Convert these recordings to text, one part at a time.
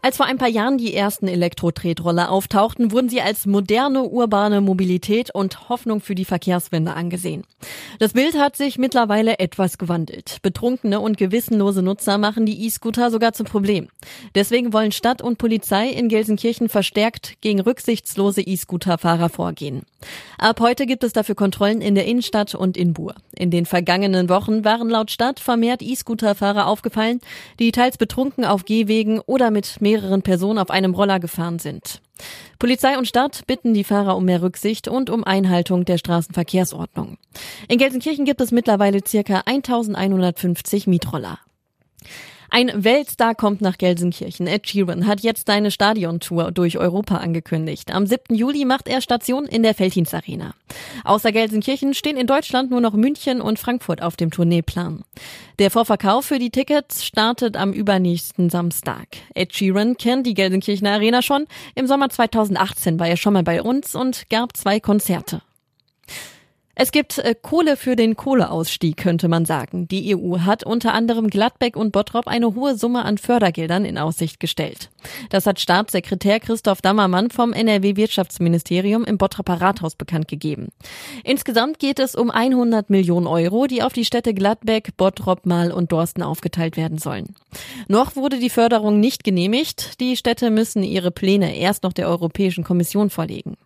Als vor ein paar Jahren die ersten Elektro-Tretroller auftauchten, wurden sie als moderne urbane Mobilität und Hoffnung für die Verkehrswende angesehen. Das Bild hat sich mittlerweile etwas gewandelt. Betrunkene und gewissenlose Nutzer machen die E-Scooter sogar zum Problem. Deswegen wollen Stadt und Polizei in Gelsenkirchen verstärkt gegen rücksichtslose E-Scooter-Fahrer vorgehen. Ab heute gibt es dafür Kontrollen in der Innenstadt und in Buhr. In den vergangenen Wochen waren laut Stadt vermehrt E-Scooter-Fahrer aufgefallen, die teils betrunken auf Gehwegen oder mit mehreren Personen auf einem Roller gefahren sind. Polizei und Stadt bitten die Fahrer um mehr Rücksicht und um Einhaltung der Straßenverkehrsordnung. In Gelsenkirchen gibt es mittlerweile circa 1150 Mietroller. Ein Weltstar kommt nach Gelsenkirchen. Ed Sheeran hat jetzt seine Stadiontour durch Europa angekündigt. Am 7. Juli macht er Station in der Feldhins Arena. Außer Gelsenkirchen stehen in Deutschland nur noch München und Frankfurt auf dem Tourneeplan. Der Vorverkauf für die Tickets startet am übernächsten Samstag. Ed Sheeran kennt die Gelsenkirchener Arena schon. Im Sommer 2018 war er schon mal bei uns und gab zwei Konzerte. Es gibt äh, Kohle für den Kohleausstieg, könnte man sagen. Die EU hat unter anderem Gladbeck und Bottrop eine hohe Summe an Fördergeldern in Aussicht gestellt. Das hat Staatssekretär Christoph Dammermann vom NRW-Wirtschaftsministerium im Bottroper Rathaus bekannt gegeben. Insgesamt geht es um 100 Millionen Euro, die auf die Städte Gladbeck, Bottrop, Mahl und Dorsten aufgeteilt werden sollen. Noch wurde die Förderung nicht genehmigt. Die Städte müssen ihre Pläne erst noch der Europäischen Kommission vorlegen.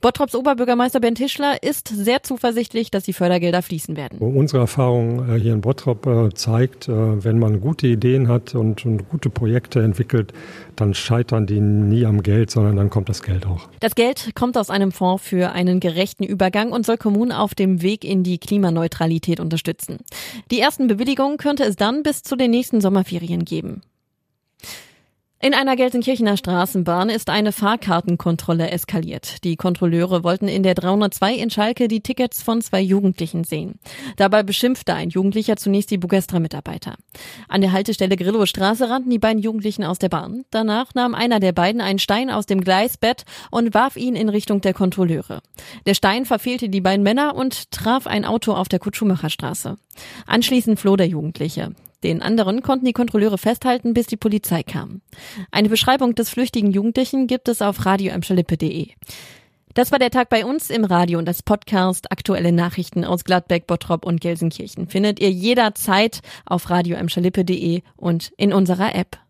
Bottrops Oberbürgermeister Ben Tischler ist sehr zuversichtlich, dass die Fördergelder fließen werden. Unsere Erfahrung äh, hier in Bottrop äh, zeigt, äh, wenn man gute Ideen hat und, gute Projekte entwickelt, dann scheitern die nie am Geld, sondern dann kommt das Geld auch. Das Geld kommt aus einem Fonds für einen gerechten Übergang und soll Kommunen auf dem Weg in die Klimaneutralität unterstützen. Die ersten Bewilligungen könnte es dann bis zu den nächsten Sommerferien geben. In einer Gelsenkirchener Straßenbahn ist eine Fahrkartenkontrolle eskaliert. Die Kontrolleure wollten in der 302 in Schalke die Tickets von zwei Jugendlichen sehen. Dabei beschimpfte ein Jugendlicher zunächst die Bugestra-Mitarbeiter. An der Haltestelle Grillow Straße rannten die beiden Jugendlichen aus der Bahn. Danach nahm einer der beiden einen Stein aus dem Gleisbett und warf ihn in Richtung der Kontrolleure. Der Stein verfehlte die beiden Männer und traf ein Auto auf der Kutschumacher Anschließend floh der Jugendliche. Den anderen konnten die Kontrolleure festhalten, bis die Polizei kam. Eine Beschreibung des flüchtigen Jugendlichen gibt es auf radioemschalippe.de. Das war der Tag bei uns im Radio und das Podcast Aktuelle Nachrichten aus Gladbeck, Bottrop und Gelsenkirchen findet ihr jederzeit auf radioemschalippe.de und in unserer App.